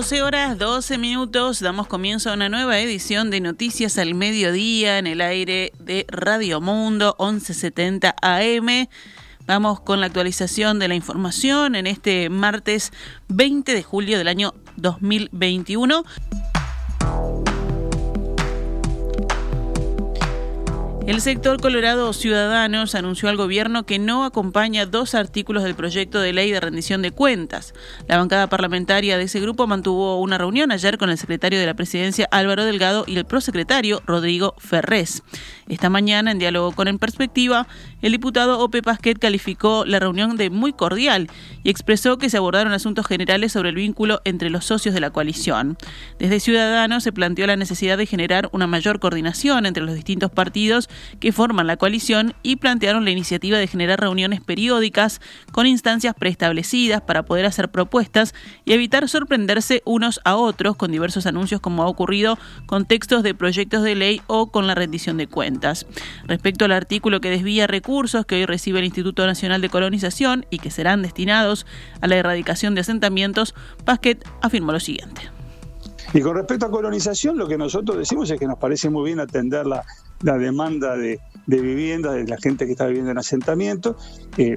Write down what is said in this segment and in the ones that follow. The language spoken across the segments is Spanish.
12 horas 12 minutos, damos comienzo a una nueva edición de Noticias al Mediodía en el aire de Radio Mundo 1170 AM. Vamos con la actualización de la información en este martes 20 de julio del año 2021. El sector Colorado Ciudadanos anunció al gobierno que no acompaña dos artículos del proyecto de ley de rendición de cuentas. La bancada parlamentaria de ese grupo mantuvo una reunión ayer con el secretario de la presidencia Álvaro Delgado y el prosecretario Rodrigo Ferrés. Esta mañana, en diálogo con En Perspectiva, el diputado Ope Pasquet calificó la reunión de muy cordial y expresó que se abordaron asuntos generales sobre el vínculo entre los socios de la coalición. Desde Ciudadanos se planteó la necesidad de generar una mayor coordinación entre los distintos partidos que forman la coalición y plantearon la iniciativa de generar reuniones periódicas con instancias preestablecidas para poder hacer propuestas y evitar sorprenderse unos a otros con diversos anuncios como ha ocurrido con textos de proyectos de ley o con la rendición de cuentas. Respecto al artículo que desvía recursos que hoy recibe el Instituto Nacional de Colonización y que serán destinados a la erradicación de asentamientos, Pasquet afirmó lo siguiente. Y con respecto a colonización, lo que nosotros decimos es que nos parece muy bien atender la, la demanda de, de viviendas de la gente que está viviendo en asentamiento. Eh,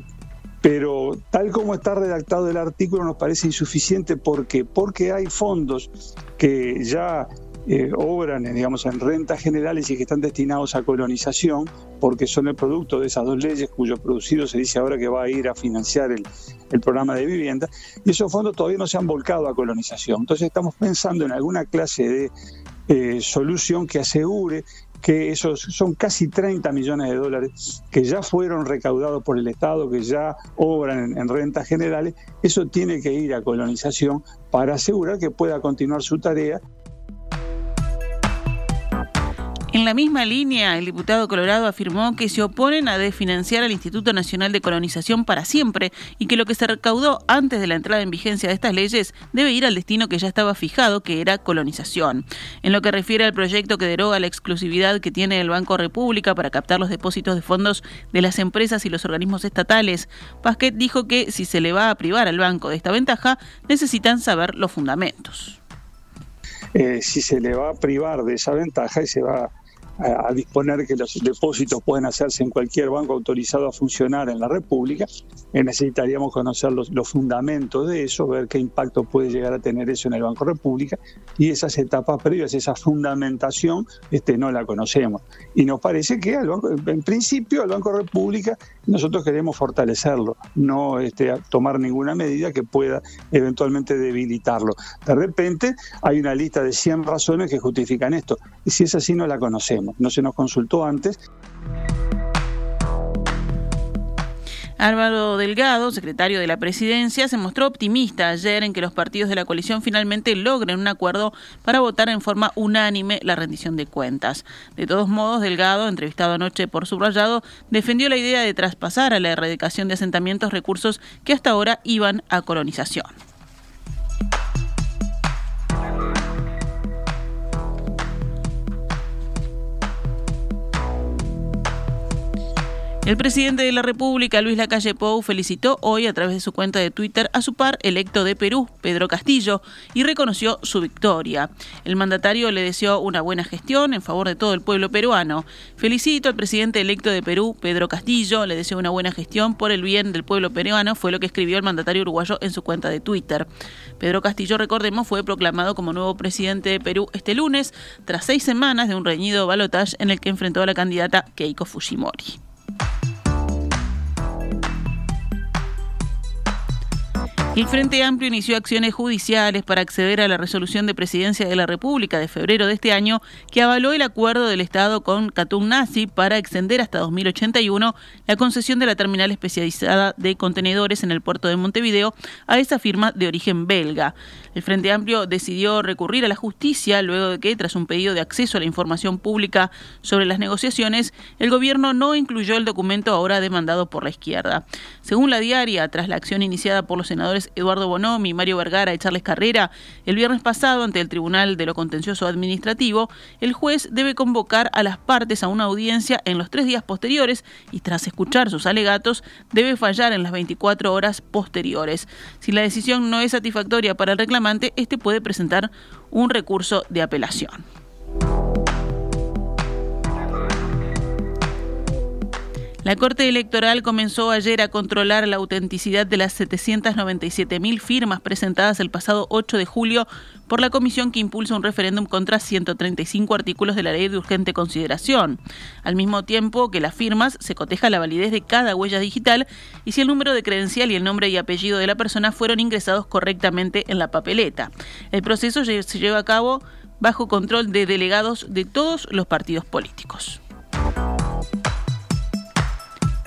pero tal como está redactado el artículo nos parece insuficiente porque porque hay fondos que ya eh, obran digamos, en rentas generales y que están destinados a colonización, porque son el producto de esas dos leyes cuyo producido se dice ahora que va a ir a financiar el, el programa de vivienda, y esos fondos todavía no se han volcado a colonización. Entonces estamos pensando en alguna clase de eh, solución que asegure que esos son casi 30 millones de dólares que ya fueron recaudados por el Estado, que ya obran en, rentas generales, eso tiene que ir a colonización para asegurar que pueda continuar su tarea en la misma línea, el diputado Colorado afirmó que se oponen a desfinanciar al Instituto Nacional de Colonización para siempre y que lo que se recaudó antes de la entrada en vigencia de estas leyes debe ir al destino que ya estaba fijado, que era colonización. En lo que refiere al proyecto que deroga la exclusividad que tiene el Banco República para captar los depósitos de fondos de las empresas y los organismos estatales, Pasquet dijo que si se le va a privar al banco de esta ventaja, necesitan saber los fundamentos. Eh, si se le va a privar de esa ventaja y se va a, disponer que los depósitos pueden hacerse en cualquier banco autorizado a funcionar en la República, eh, necesitaríamos conocer los, fundamentos de eso, ver qué impacto puede llegar a tener eso en el Banco República y esas etapas previas, esa fundamentación, este, no la conocemos. Y nos parece que en principio el Banco República nosotros queremos fortalecerlo, no este, tomar ninguna medida que pueda eventualmente debilitarlo. De repente hay una lista de 100 razones que justifican esto, y si es así no la conocemos, no se nos consultó antes. Álvaro Delgado, secretario de la presidencia, se mostró optimista ayer en que los partidos de la coalición finalmente logren un acuerdo para votar en forma unánime la rendición de cuentas. De todos modos, Delgado, entrevistado anoche por Subrayado, defendió la idea de traspasar a la erradicación de asentamientos recursos que hasta ahora iban a colonización. El presidente de la República, Luis Lacalle Pou, felicitó hoy a través de su cuenta de Twitter a su par electo de Perú, Pedro Castillo, y reconoció su victoria. El mandatario le deseó una buena gestión en favor de todo el pueblo peruano. Felicito al presidente electo de Perú, Pedro Castillo, le deseo una buena gestión por el bien del pueblo peruano, fue lo que escribió el mandatario uruguayo en su cuenta de Twitter. Pedro Castillo, recordemos, fue proclamado como nuevo presidente de Perú este lunes, tras seis semanas de un reñido balotaje en el que enfrentó a la candidata Keiko Fujimori. El Frente Amplio inició acciones judiciales para acceder a la resolución de presidencia de la República de febrero de este año que avaló el acuerdo del Estado con Katun Nazi para extender hasta 2081 la concesión de la terminal especializada de contenedores en el puerto de Montevideo a esa firma de origen belga. El Frente Amplio decidió recurrir a la justicia luego de que, tras un pedido de acceso a la información pública sobre las negociaciones, el gobierno no incluyó el documento ahora demandado por la izquierda. Según la diaria, tras la acción iniciada por los senadores Eduardo Bonomi, Mario Vergara y Charles Carrera, el viernes pasado ante el Tribunal de lo Contencioso Administrativo, el juez debe convocar a las partes a una audiencia en los tres días posteriores y tras escuchar sus alegatos debe fallar en las 24 horas posteriores. Si la decisión no es satisfactoria para el reclamo, este puede presentar un recurso de apelación. La Corte Electoral comenzó ayer a controlar la autenticidad de las 797.000 firmas presentadas el pasado 8 de julio por la comisión que impulsa un referéndum contra 135 artículos de la ley de urgente consideración. Al mismo tiempo que las firmas, se coteja la validez de cada huella digital y si el número de credencial y el nombre y apellido de la persona fueron ingresados correctamente en la papeleta. El proceso se lleva a cabo bajo control de delegados de todos los partidos políticos.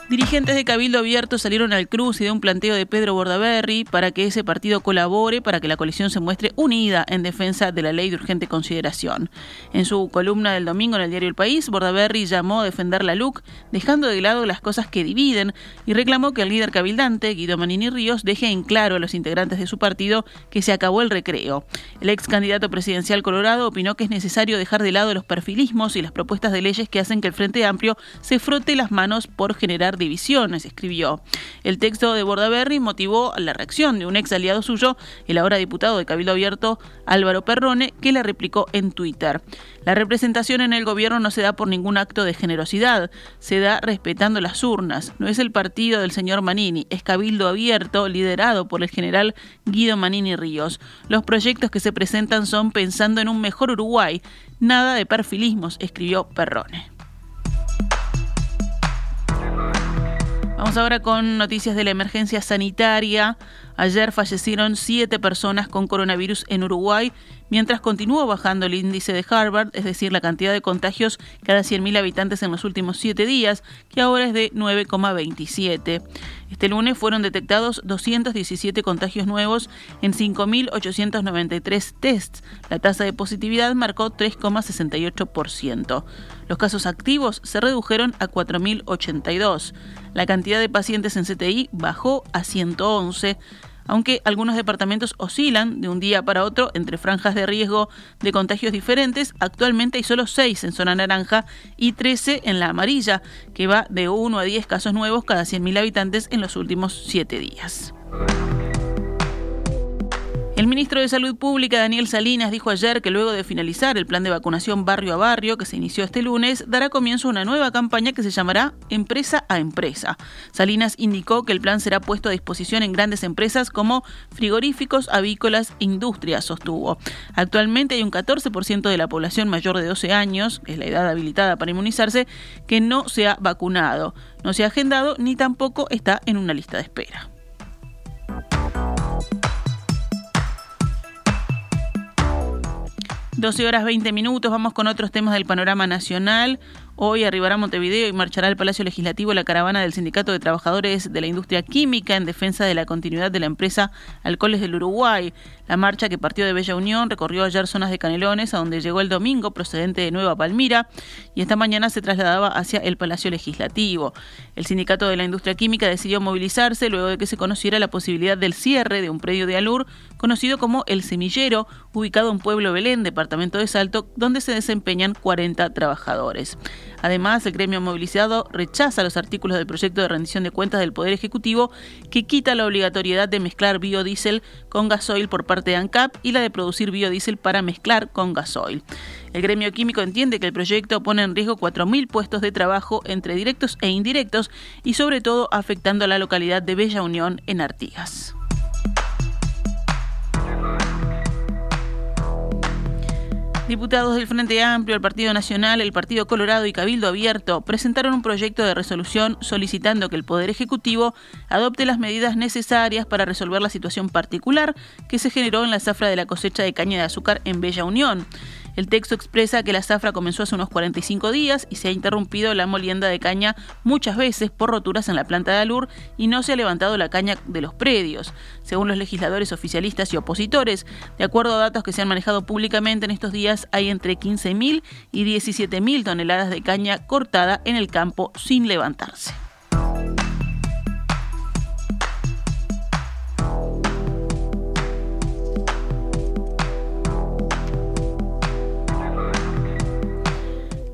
Dirigentes de Cabildo Abierto salieron al cruz y de un planteo de Pedro Bordaberry para que ese partido colabore para que la coalición se muestre unida en defensa de la ley de urgente consideración. En su columna del domingo en el diario El País, Bordaberry llamó a defender la LUC, dejando de lado las cosas que dividen, y reclamó que el líder cabildante, Guido Manini Ríos, deje en claro a los integrantes de su partido que se acabó el recreo. El ex candidato presidencial colorado opinó que es necesario dejar de lado los perfilismos y las propuestas de leyes que hacen que el Frente Amplio se frote las manos por generar divisiones, escribió. El texto de Bordaberry motivó la reacción de un ex aliado suyo, el ahora diputado de Cabildo Abierto, Álvaro Perrone, que le replicó en Twitter. La representación en el gobierno no se da por ningún acto de generosidad, se da respetando las urnas. No es el partido del señor Manini, es Cabildo Abierto, liderado por el general Guido Manini Ríos. Los proyectos que se presentan son pensando en un mejor Uruguay. Nada de perfilismos, escribió Perrone. Vamos ahora con noticias de la emergencia sanitaria. Ayer fallecieron siete personas con coronavirus en Uruguay, mientras continuó bajando el índice de Harvard, es decir, la cantidad de contagios cada 100.000 habitantes en los últimos siete días, que ahora es de 9,27. Este lunes fueron detectados 217 contagios nuevos en 5.893 tests. La tasa de positividad marcó 3,68%. Los casos activos se redujeron a 4.082. La cantidad de pacientes en CTI bajó a 111 aunque algunos departamentos oscilan de un día para otro entre franjas de riesgo de contagios diferentes. Actualmente hay solo 6 en zona naranja y 13 en la amarilla, que va de 1 a 10 casos nuevos cada 100.000 habitantes en los últimos 7 días. El ministro de Salud Pública, Daniel Salinas, dijo ayer que luego de finalizar el plan de vacunación barrio a barrio que se inició este lunes, dará comienzo a una nueva campaña que se llamará Empresa a Empresa. Salinas indicó que el plan será puesto a disposición en grandes empresas como frigoríficos, avícolas e industrias, sostuvo. Actualmente hay un 14% de la población mayor de 12 años, que es la edad habilitada para inmunizarse, que no se ha vacunado, no se ha agendado ni tampoco está en una lista de espera. 12 horas 20 minutos, vamos con otros temas del panorama nacional. Hoy arribará a Montevideo y marchará al Palacio Legislativo la caravana del Sindicato de Trabajadores de la Industria Química en defensa de la continuidad de la empresa Alcoholes del Uruguay. La marcha que partió de Bella Unión recorrió ayer zonas de Canelones, a donde llegó el domingo procedente de Nueva Palmira, y esta mañana se trasladaba hacia el Palacio Legislativo. El Sindicato de la Industria Química decidió movilizarse luego de que se conociera la posibilidad del cierre de un predio de Alur conocido como El Semillero, ubicado en Pueblo Belén, departamento de Salto, donde se desempeñan 40 trabajadores. Además, el gremio movilizado rechaza los artículos del proyecto de rendición de cuentas del Poder Ejecutivo que quita la obligatoriedad de mezclar biodiesel con gasoil por parte de ANCAP y la de producir biodiesel para mezclar con gasoil. El gremio químico entiende que el proyecto pone en riesgo 4.000 puestos de trabajo entre directos e indirectos y sobre todo afectando a la localidad de Bella Unión en Artigas. Diputados del Frente Amplio, el Partido Nacional, el Partido Colorado y Cabildo Abierto presentaron un proyecto de resolución solicitando que el Poder Ejecutivo adopte las medidas necesarias para resolver la situación particular que se generó en la zafra de la cosecha de caña de azúcar en Bella Unión. El texto expresa que la zafra comenzó hace unos 45 días y se ha interrumpido la molienda de caña muchas veces por roturas en la planta de alur y no se ha levantado la caña de los predios. Según los legisladores oficialistas y opositores, de acuerdo a datos que se han manejado públicamente en estos días, hay entre 15.000 y 17.000 toneladas de caña cortada en el campo sin levantarse.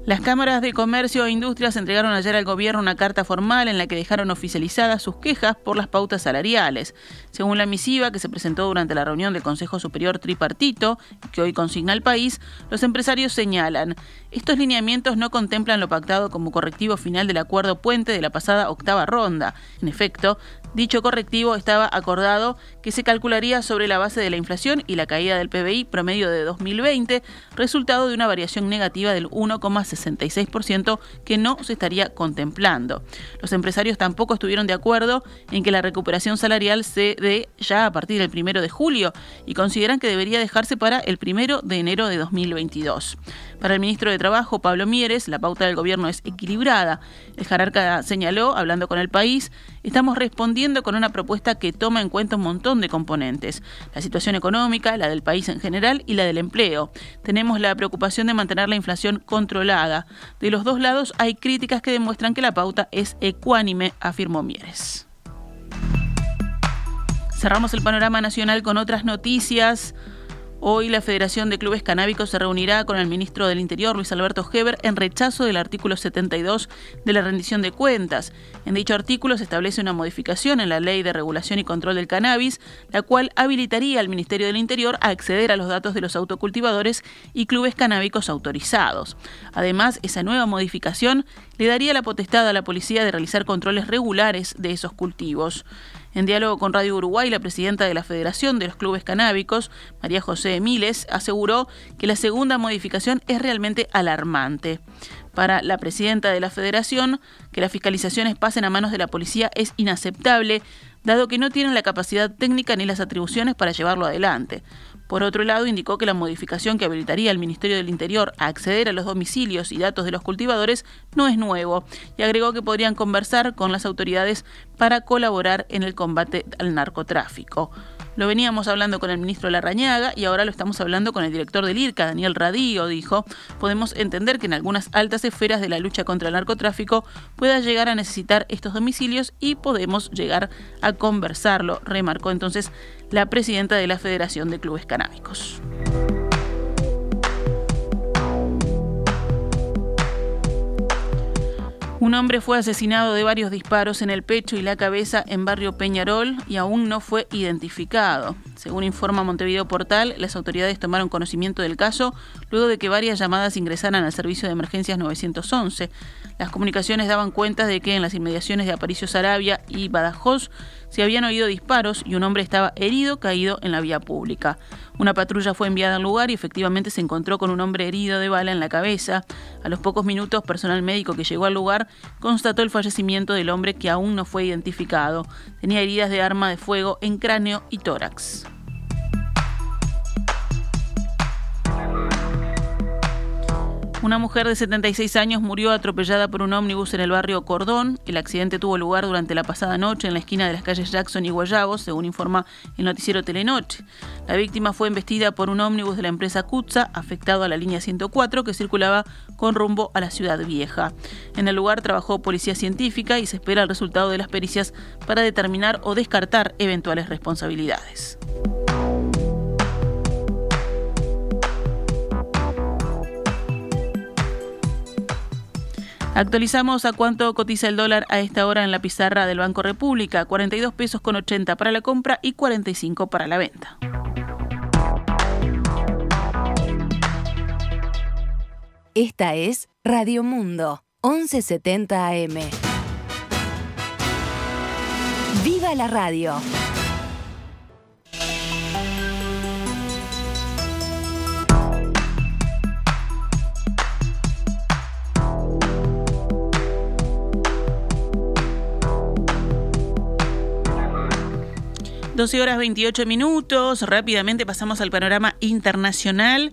Las cámaras de comercio e industrias entregaron ayer al gobierno una carta formal en la que dejaron oficializadas sus quejas por las pautas salariales. Según la misiva que se presentó durante la reunión del Consejo Superior Tripartito, que hoy consigna el país, los empresarios señalan, estos lineamientos no contemplan lo pactado como correctivo final del acuerdo puente de la pasada octava ronda. En efecto, Dicho correctivo estaba acordado que se calcularía sobre la base de la inflación y la caída del PBI promedio de 2020, resultado de una variación negativa del 1,66% que no se estaría contemplando. Los empresarios tampoco estuvieron de acuerdo en que la recuperación salarial se dé ya a partir del primero de julio y consideran que debería dejarse para el primero de enero de 2022. Para el ministro de Trabajo, Pablo Mieres, la pauta del gobierno es equilibrada. El jerarca señaló, hablando con el país, estamos respondiendo con una propuesta que toma en cuenta un montón de componentes. La situación económica, la del país en general y la del empleo. Tenemos la preocupación de mantener la inflación controlada. De los dos lados hay críticas que demuestran que la pauta es ecuánime, afirmó Mieres. Cerramos el panorama nacional con otras noticias. Hoy la Federación de Clubes Canábicos se reunirá con el ministro del Interior, Luis Alberto Heber, en rechazo del artículo 72 de la rendición de cuentas. En dicho artículo se establece una modificación en la Ley de Regulación y Control del Cannabis, la cual habilitaría al Ministerio del Interior a acceder a los datos de los autocultivadores y clubes canábicos autorizados. Además, esa nueva modificación le daría la potestad a la policía de realizar controles regulares de esos cultivos. En diálogo con Radio Uruguay, la presidenta de la Federación de los Clubes Canábicos, María José Miles, aseguró que la segunda modificación es realmente alarmante. Para la presidenta de la Federación, que las fiscalizaciones pasen a manos de la policía es inaceptable, dado que no tienen la capacidad técnica ni las atribuciones para llevarlo adelante. Por otro lado, indicó que la modificación que habilitaría al Ministerio del Interior a acceder a los domicilios y datos de los cultivadores no es nuevo y agregó que podrían conversar con las autoridades para colaborar en el combate al narcotráfico. Lo veníamos hablando con el ministro Larrañaga y ahora lo estamos hablando con el director del IRCA, Daniel Radío, dijo. Podemos entender que en algunas altas esferas de la lucha contra el narcotráfico pueda llegar a necesitar estos domicilios y podemos llegar a conversarlo, remarcó entonces la presidenta de la Federación de Clubes Canábicos. Un hombre fue asesinado de varios disparos en el pecho y la cabeza en barrio Peñarol y aún no fue identificado. Según informa Montevideo Portal, las autoridades tomaron conocimiento del caso luego de que varias llamadas ingresaran al servicio de emergencias 911. Las comunicaciones daban cuenta de que en las inmediaciones de Aparicio Sarabia y Badajoz se habían oído disparos y un hombre estaba herido caído en la vía pública. Una patrulla fue enviada al lugar y efectivamente se encontró con un hombre herido de bala en la cabeza. A los pocos minutos, personal médico que llegó al lugar constató el fallecimiento del hombre que aún no fue identificado. Tenía heridas de arma de fuego en cráneo y tórax. Una mujer de 76 años murió atropellada por un ómnibus en el barrio Cordón. El accidente tuvo lugar durante la pasada noche en la esquina de las calles Jackson y Guayabos, según informa el noticiero Telenoche. La víctima fue embestida por un ómnibus de la empresa Kutza, afectado a la línea 104, que circulaba con rumbo a la ciudad vieja. En el lugar trabajó policía científica y se espera el resultado de las pericias para determinar o descartar eventuales responsabilidades. Actualizamos a cuánto cotiza el dólar a esta hora en la pizarra del Banco República, 42 pesos con 80 para la compra y 45 para la venta. Esta es Radio Mundo, 1170 AM. ¡Viva la radio! 12 horas 28 minutos. Rápidamente pasamos al panorama internacional.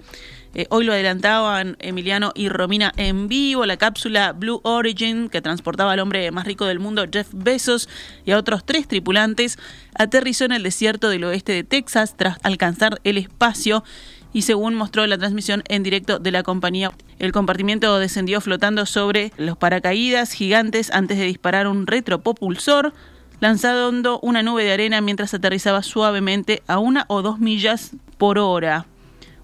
Eh, hoy lo adelantaban Emiliano y Romina en vivo. La cápsula Blue Origin, que transportaba al hombre más rico del mundo, Jeff Bezos, y a otros tres tripulantes, aterrizó en el desierto del oeste de Texas tras alcanzar el espacio. Y según mostró la transmisión en directo de la compañía, el compartimiento descendió flotando sobre los paracaídas gigantes antes de disparar un retropopulsor lanzando una nube de arena mientras aterrizaba suavemente a una o dos millas por hora.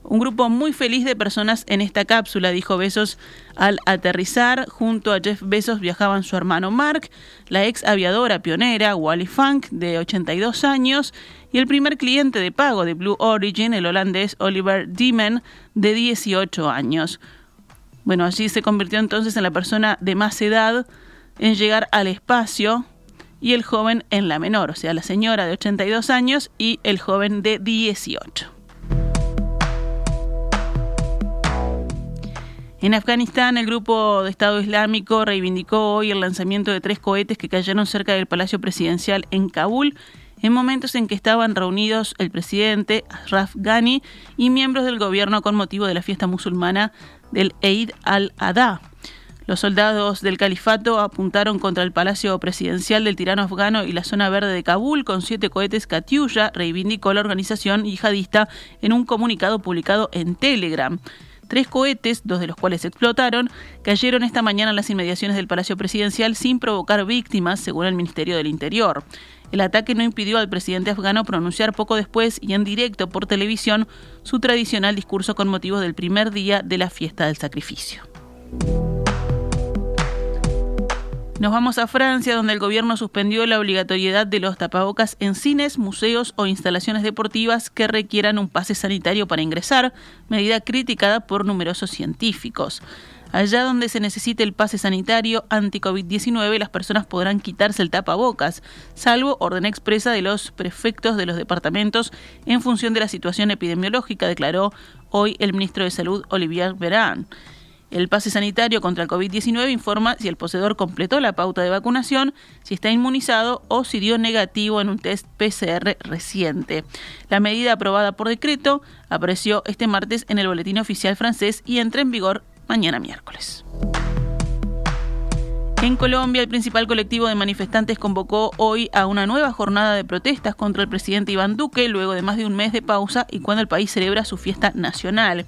Un grupo muy feliz de personas en esta cápsula, dijo Besos al aterrizar. Junto a Jeff Bezos viajaban su hermano Mark, la ex aviadora pionera Wally Funk, de 82 años, y el primer cliente de pago de Blue Origin, el holandés Oliver Diemen, de 18 años. Bueno, allí se convirtió entonces en la persona de más edad en llegar al espacio y el joven en la menor, o sea, la señora de 82 años y el joven de 18. En Afganistán, el grupo de Estado Islámico reivindicó hoy el lanzamiento de tres cohetes que cayeron cerca del Palacio Presidencial en Kabul en momentos en que estaban reunidos el presidente Ashraf Ghani y miembros del gobierno con motivo de la fiesta musulmana del Eid al-Adha. Los soldados del califato apuntaron contra el palacio presidencial del tirano afgano y la zona verde de Kabul con siete cohetes Katyusha, reivindicó la organización yihadista en un comunicado publicado en Telegram. Tres cohetes, dos de los cuales explotaron, cayeron esta mañana en las inmediaciones del Palacio Presidencial sin provocar víctimas, según el Ministerio del Interior. El ataque no impidió al presidente afgano pronunciar poco después y en directo por televisión su tradicional discurso con motivo del primer día de la fiesta del sacrificio. Nos vamos a Francia, donde el gobierno suspendió la obligatoriedad de los tapabocas en cines, museos o instalaciones deportivas que requieran un pase sanitario para ingresar, medida criticada por numerosos científicos. Allá donde se necesite el pase sanitario anti-COVID-19, las personas podrán quitarse el tapabocas, salvo orden expresa de los prefectos de los departamentos en función de la situación epidemiológica, declaró hoy el ministro de Salud, Olivier Veran. El pase sanitario contra el COVID-19 informa si el poseedor completó la pauta de vacunación, si está inmunizado o si dio negativo en un test PCR reciente. La medida aprobada por decreto apareció este martes en el Boletín Oficial francés y entra en vigor mañana miércoles. En Colombia, el principal colectivo de manifestantes convocó hoy a una nueva jornada de protestas contra el presidente Iván Duque, luego de más de un mes de pausa y cuando el país celebra su fiesta nacional.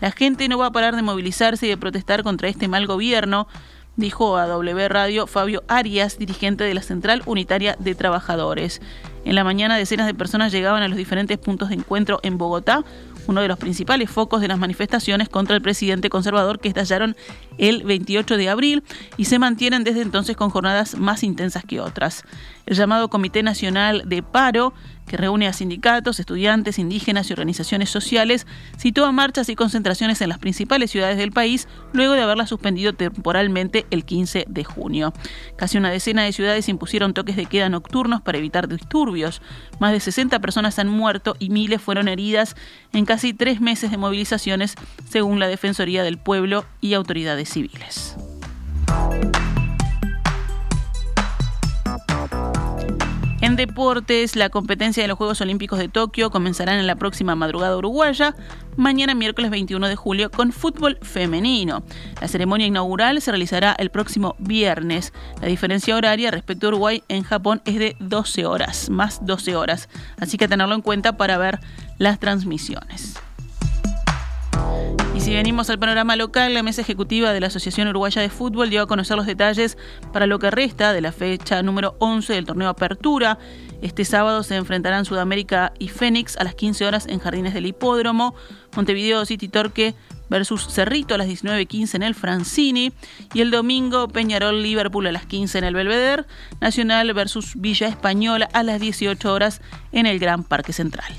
La gente no va a parar de movilizarse y de protestar contra este mal gobierno, dijo a W Radio Fabio Arias, dirigente de la Central Unitaria de Trabajadores. En la mañana decenas de personas llegaban a los diferentes puntos de encuentro en Bogotá, uno de los principales focos de las manifestaciones contra el presidente conservador que estallaron el 28 de abril y se mantienen desde entonces con jornadas más intensas que otras. El llamado Comité Nacional de Paro que reúne a sindicatos, estudiantes, indígenas y organizaciones sociales, sitúa marchas y concentraciones en las principales ciudades del país luego de haberlas suspendido temporalmente el 15 de junio. Casi una decena de ciudades impusieron toques de queda nocturnos para evitar disturbios. Más de 60 personas han muerto y miles fueron heridas en casi tres meses de movilizaciones, según la Defensoría del Pueblo y autoridades civiles. En deportes, la competencia de los Juegos Olímpicos de Tokio comenzará en la próxima madrugada uruguaya, mañana miércoles 21 de julio, con fútbol femenino. La ceremonia inaugural se realizará el próximo viernes. La diferencia horaria respecto a Uruguay en Japón es de 12 horas, más 12 horas. Así que tenerlo en cuenta para ver las transmisiones. Y si venimos al panorama local, la mesa ejecutiva de la Asociación Uruguaya de Fútbol dio a conocer los detalles para lo que resta de la fecha número 11 del torneo Apertura. Este sábado se enfrentarán Sudamérica y Fénix a las 15 horas en Jardines del Hipódromo, Montevideo City Torque versus Cerrito a las 19.15 en el Francini y el domingo Peñarol Liverpool a las 15 en el Belvedere, Nacional versus Villa Española a las 18 horas en el Gran Parque Central.